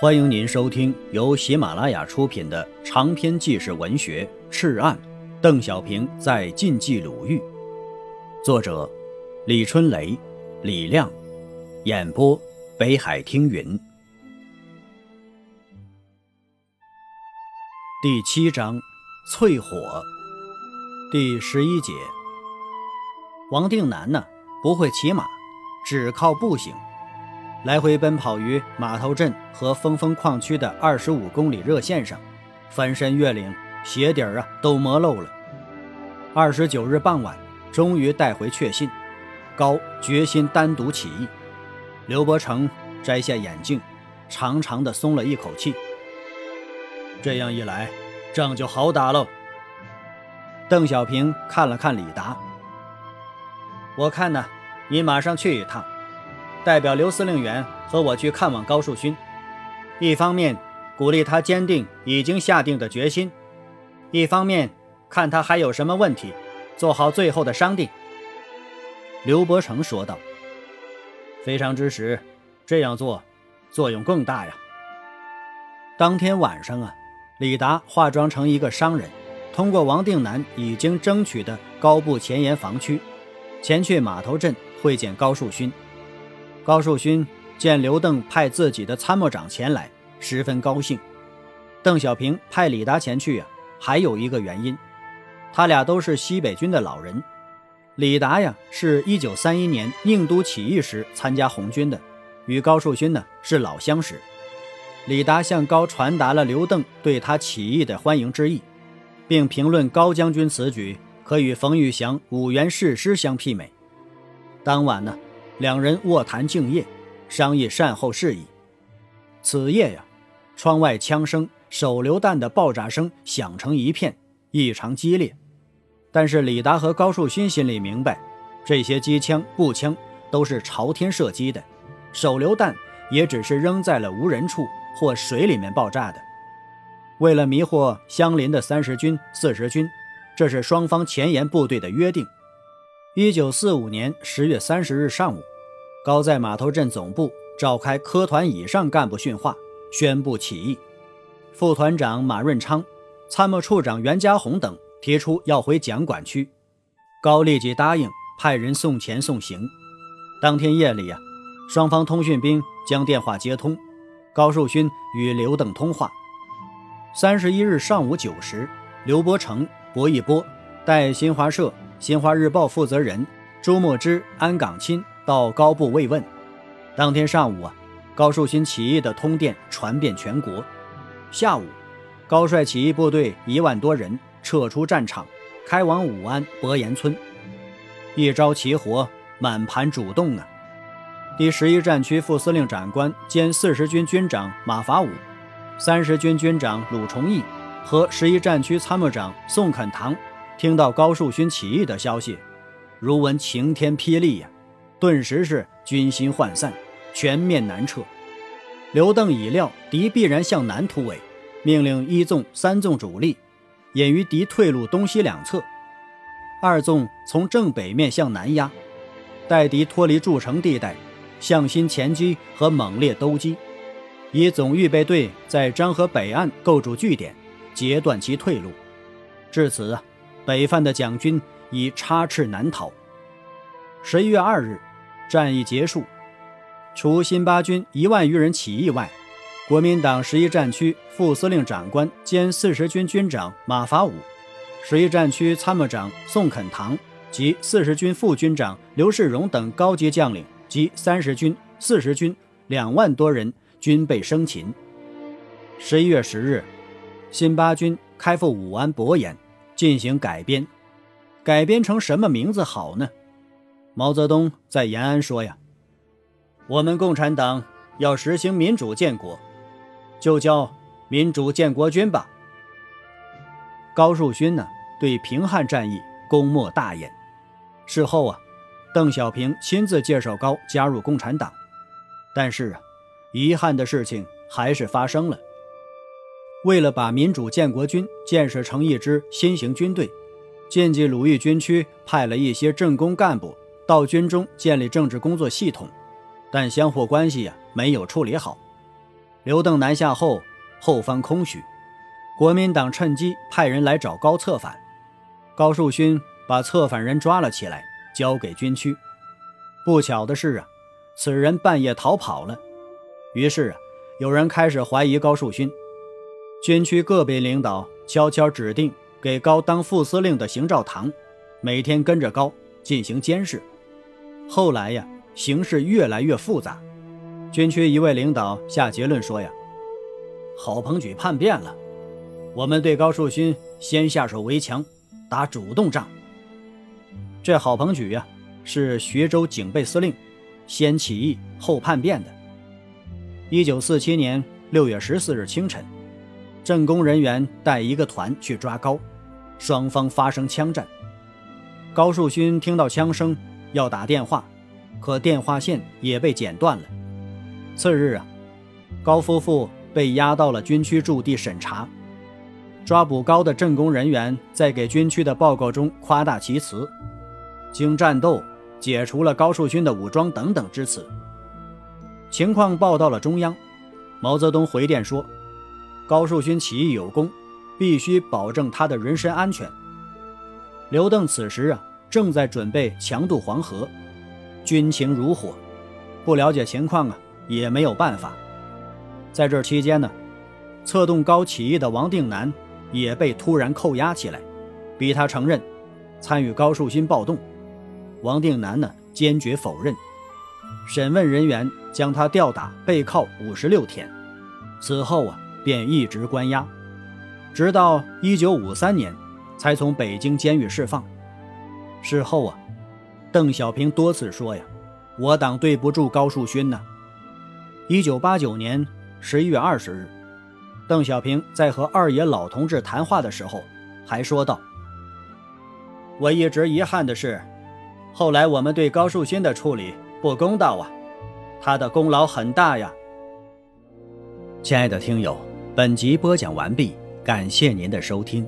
欢迎您收听由喜马拉雅出品的长篇纪实文学《赤案》，邓小平在晋冀鲁豫，作者李春雷、李亮，演播北海听云。第七章，淬火。第十一节，王定南呢不会骑马，只靠步行。来回奔跑于码头镇和峰峰矿区的二十五公里热线上，翻山越岭，鞋底儿啊都磨漏了。二十九日傍晚，终于带回确信，高决心单独起义。刘伯承摘下眼镜，长长的松了一口气。这样一来，仗就好打喽。邓小平看了看李达，我看呢，你马上去一趟。代表刘司令员和我去看望高树勋，一方面鼓励他坚定已经下定的决心，一方面看他还有什么问题，做好最后的商定。刘伯承说道：“非常之时，这样做作用更大呀。”当天晚上啊，李达化妆成一个商人，通过王定南已经争取的高部前沿防区，前去码头镇会见高树勋。高树勋见刘邓派自己的参谋长前来，十分高兴。邓小平派李达前去啊，还有一个原因，他俩都是西北军的老人。李达呀，是一九三一年宁都起义时参加红军的，与高树勋呢是老相识。李达向高传达了刘邓对他起义的欢迎之意，并评论高将军此举可与冯玉祥五原誓师相媲美。当晚呢。两人卧谈静夜，商议善后事宜。此夜呀，窗外枪声、手榴弹的爆炸声响成一片，异常激烈。但是李达和高树勋心里明白，这些机枪、步枪都是朝天射击的，手榴弹也只是扔在了无人处或水里面爆炸的。为了迷惑相邻的三十军、四十军，这是双方前沿部队的约定。一九四五年十月三十日上午，高在码头镇总部召开科团以上干部训话，宣布起义。副团长马润昌、参谋处长袁家宏等提出要回蒋管区，高立即答应派人送钱送行。当天夜里呀，双方通讯兵将电话接通，高树勋与刘邓通话。三十一日上午九时，刘伯承、薄一波带新华社。新华日报负责人朱墨之、安岗钦到高部慰问。当天上午啊，高树勋起义的通电传遍全国。下午，高帅起义部队一万多人撤出战场，开往武安博岩村。一朝齐活，满盘主动啊！第十一战区副司令长官兼四十军军长马法五、三十军军长鲁崇义和十一战区参谋长宋肯堂。听到高树勋起义的消息，如闻晴天霹雳呀！顿时是军心涣散，全面南撤。刘邓已料敌必然向南突围，命令一纵、三纵主力掩于敌退路东西两侧；二纵从正北面向南压，待敌脱离筑城地带，向心前击和猛烈兜击，以总预备队在漳河北岸构筑据点，截断其退路。至此啊！北犯的蒋军已插翅难逃。十一月二日，战役结束，除新八军一万余人起义外，国民党十一战区副司令长官兼四十军军长马法五、十一战区参谋长宋肯堂及四十军副军长刘世荣等高级将领及三十军、四十军两万多人均被生擒。十一月十日，新八军开赴武安博岩。进行改编，改编成什么名字好呢？毛泽东在延安说呀：“我们共产党要实行民主建国，就叫民主建国军吧。”高树勋呢，对平汉战役功莫大焉。事后啊，邓小平亲自介绍高加入共产党，但是啊，遗憾的事情还是发生了。为了把民主建国军建设成一支新型军队，晋冀鲁豫军区派了一些政工干部到军中建立政治工作系统，但相互关系呀没有处理好。刘邓南下后，后方空虚，国民党趁机派人来找高策反。高树勋把策反人抓了起来，交给军区。不巧的是啊，此人半夜逃跑了。于是啊，有人开始怀疑高树勋。军区个别领导悄悄指定给高当副司令的邢兆堂，每天跟着高进行监视。后来呀，形势越来越复杂。军区一位领导下结论说：“呀，郝鹏举叛变了，我们对高树勋先下手为强，打主动仗。这郝鹏举呀，是徐州警备司令，先起义后叛变的。一九四七年六月十四日清晨，政工人员带一个团去抓高，双方发生枪战。高树勋听到枪声，要打电话，可电话线也被剪断了。”次日啊，高夫妇被押到了军区驻地审查。抓捕高的政工人员在给军区的报告中夸大其词，经战斗解除了高树勋的武装等等之词。情况报到了中央，毛泽东回电说：“高树勋起义有功，必须保证他的人身安全。”刘邓此时啊，正在准备强渡黄河，军情如火，不了解情况啊。也没有办法。在这期间呢，策动高起义的王定南也被突然扣押起来，逼他承认参与高树勋暴动。王定南呢坚决否认，审问人员将他吊打被铐五十六天，此后啊便一直关押，直到一九五三年才从北京监狱释放。事后啊，邓小平多次说呀：“我党对不住高树勋呢。”一九八九年十一月二十日，邓小平在和二爷老同志谈话的时候，还说道：“我一直遗憾的是，后来我们对高树勋的处理不公道啊，他的功劳很大呀。”亲爱的听友，本集播讲完毕，感谢您的收听。